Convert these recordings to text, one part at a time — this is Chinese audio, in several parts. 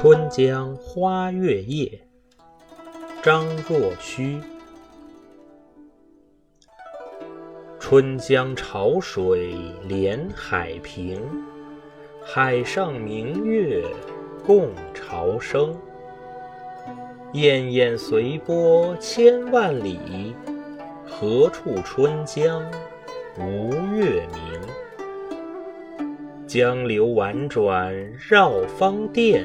春江花月夜，张若虚。春江潮水连海平，海上明月共潮生。滟滟随波千万里，何处春江无月明？江流宛转绕芳甸，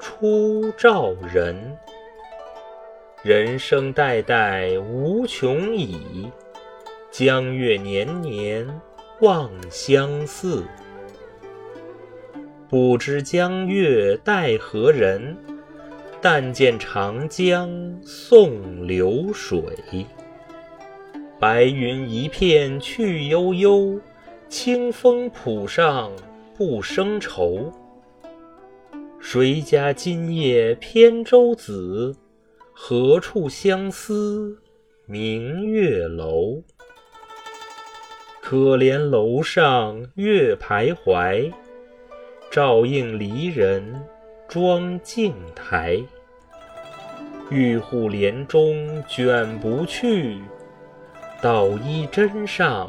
初照人？人生代代无穷已，江月年年望相似。不知江月待何人？但见长江送流水。白云一片去悠悠，清风浦上不胜愁。谁家今夜扁舟子？何处相思明月楼？可怜楼上月徘徊，照应离人妆镜台。玉户帘中卷不去，捣衣砧上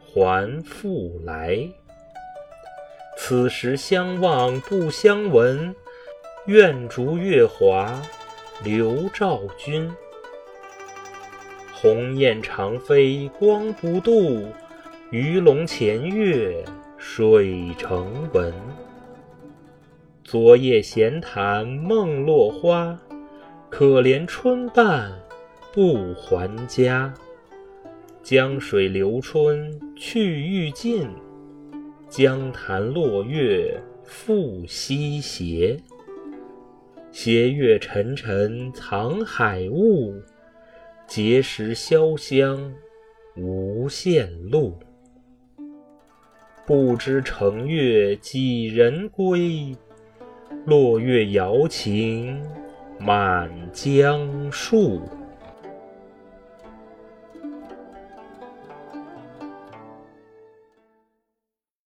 还复来。此时相望不相闻，愿逐月华。流照君，鸿雁长飞光不度，鱼龙潜跃水成文。昨夜闲谈梦落花，可怜春半不还家。江水流春去欲尽，江潭落月复西斜。斜月沉沉藏海雾，碣石潇湘无限路。不知乘月几人归？落月摇情满江树。